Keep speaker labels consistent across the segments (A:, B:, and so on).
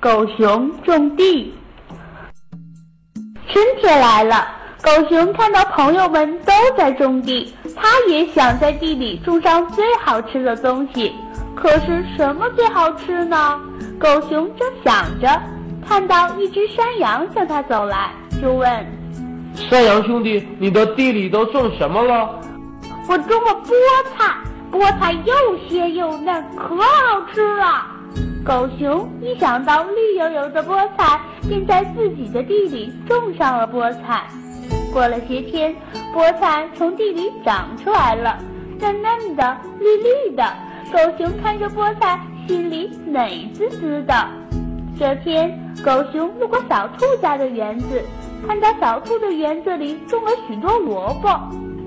A: 狗熊种地。春天来了，狗熊看到朋友们都在种地，它也想在地里种上最好吃的东西。可是什么最好吃呢？狗熊正想着，看到一只山羊向它走来，就问：“
B: 山羊兄弟，你的地里都种什么了？”“
A: 我种了菠菜，菠菜又鲜又嫩，可好吃了。”狗熊一想到绿油油的菠菜，便在自己的地里种上了菠菜。过了些天，菠菜从地里长出来了，嫩嫩的，绿绿的。狗熊看着菠菜，心里美滋滋的。这天，狗熊路过小兔家的园子，看到小兔的园子里种了许多萝卜。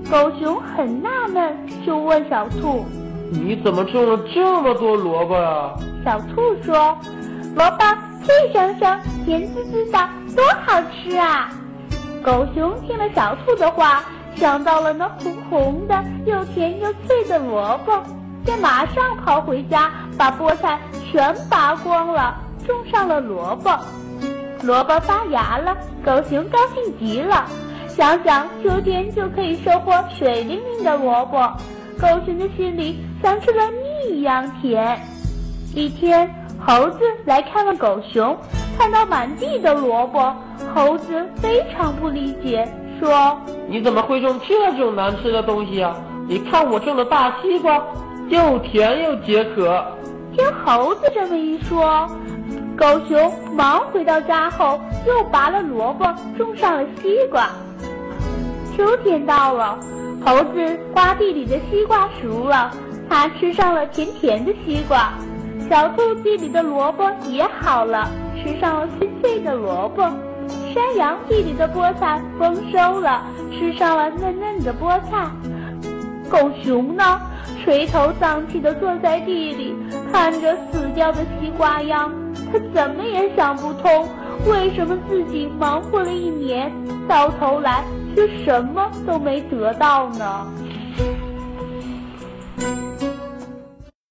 A: 狗熊很纳闷，就问小兔：“
B: 你怎么种了这么多萝卜啊？”
A: 小兔说：“萝卜脆生生，甜滋滋的，多好吃啊！”狗熊听了小兔的话，想到了那红红的、又甜又脆的萝卜。便马上跑回家，把菠菜全拔光了，种上了萝卜。萝卜发芽了，狗熊高兴极了，想想秋天就可以收获水灵灵的萝卜，狗熊的心里像吃了蜜一样甜。一天，猴子来看望狗熊，看到满地的萝卜，猴子非常不理解，说：“
B: 你怎么会种这种难吃的东西啊？你看我种的大西瓜。”又甜又解渴。
A: 听猴子这么一说，狗熊忙回到家后，又拔了萝卜，种上了西瓜。秋天到了，猴子瓜地里的西瓜熟了，它吃上了甜甜的西瓜。小兔地里的萝卜也好了，吃上了脆脆的萝卜。山羊地里的菠菜丰收了，吃上了嫩嫩的菠菜。狗熊呢？垂头丧气地坐在地里，看着死掉的西瓜秧，他怎么也想不通，为什么自己忙活了一年，到头来却什么都没得到呢？